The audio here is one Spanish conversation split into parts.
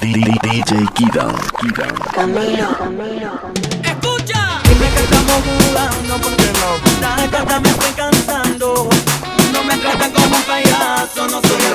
DJ Kidan. Camilo. Escucha. Dime que estamos jugando porque no. La carta me estoy cansando. No me tratan como un payaso, no soy el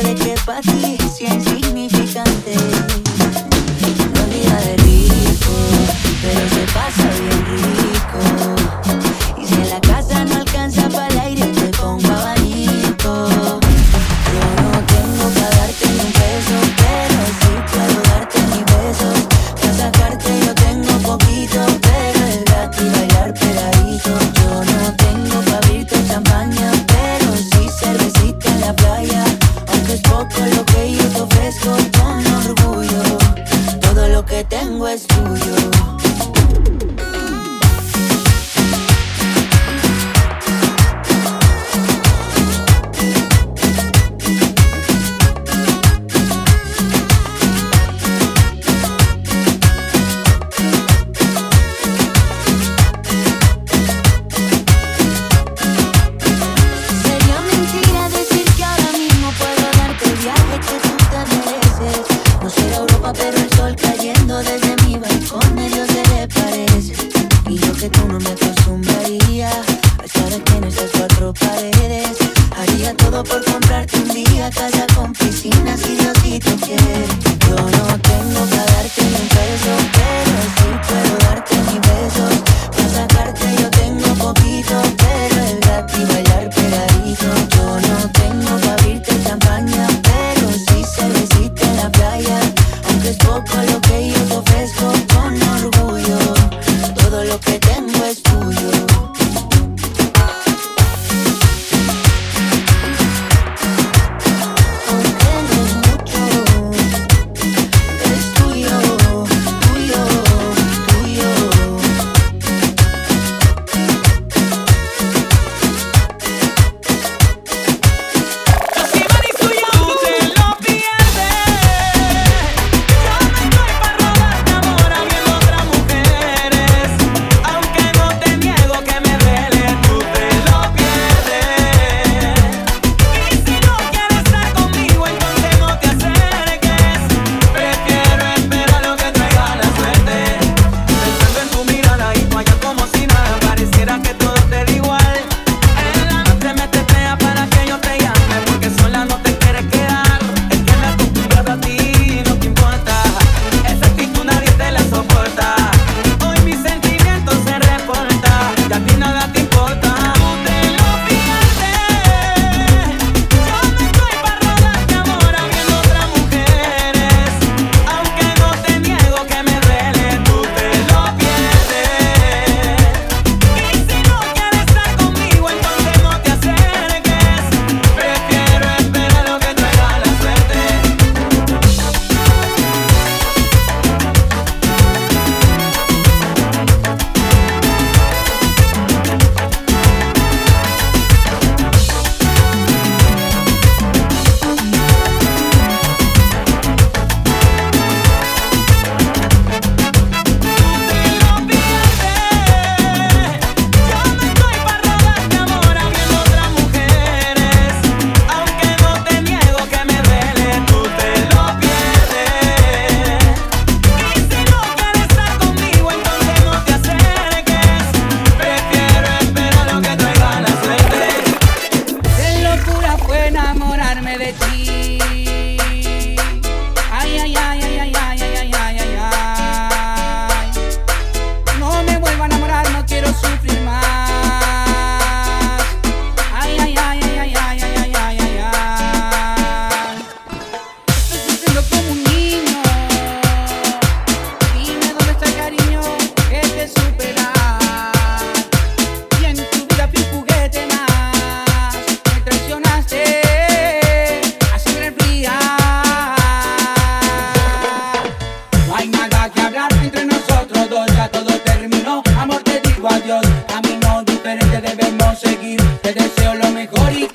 puede que para ti sea insignificante. No vida de rico, pero se pasa bien rico. Y si en la casa no alcanza para tango do you.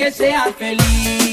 que sea feliz.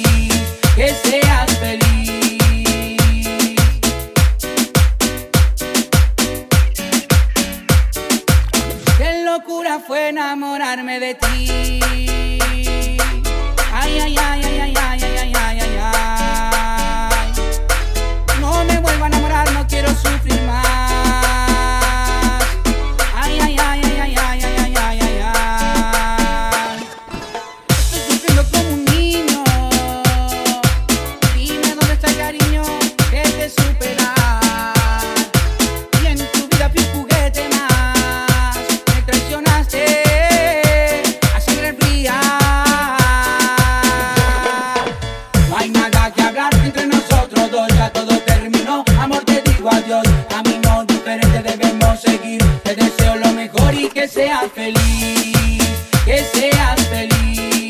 feliz, que seas feliz.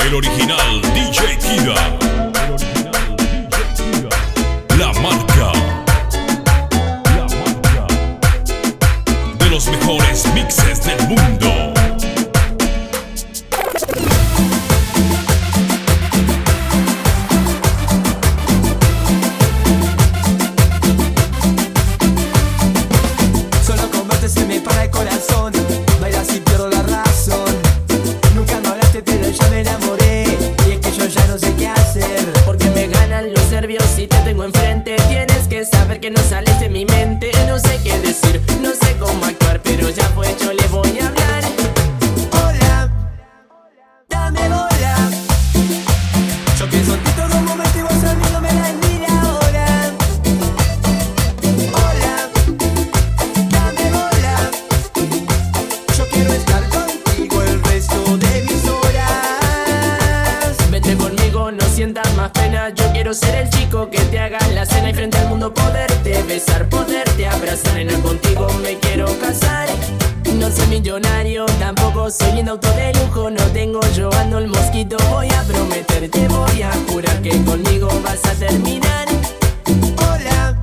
El original DJ Kida. La marca. La marca. De los mejores mixes del mundo. ser el chico que te haga la cena y frente al mundo poderte besar, poderte abrazar. En el contigo me quiero casar. No soy millonario, tampoco soy un auto de lujo. No tengo yo ando el mosquito. Voy a prometerte, voy a jurar que conmigo vas a terminar. Hola,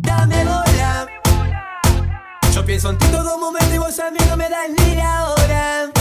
dame bola. Yo pienso en ti todo momento y vos a mí no me das ni la hora.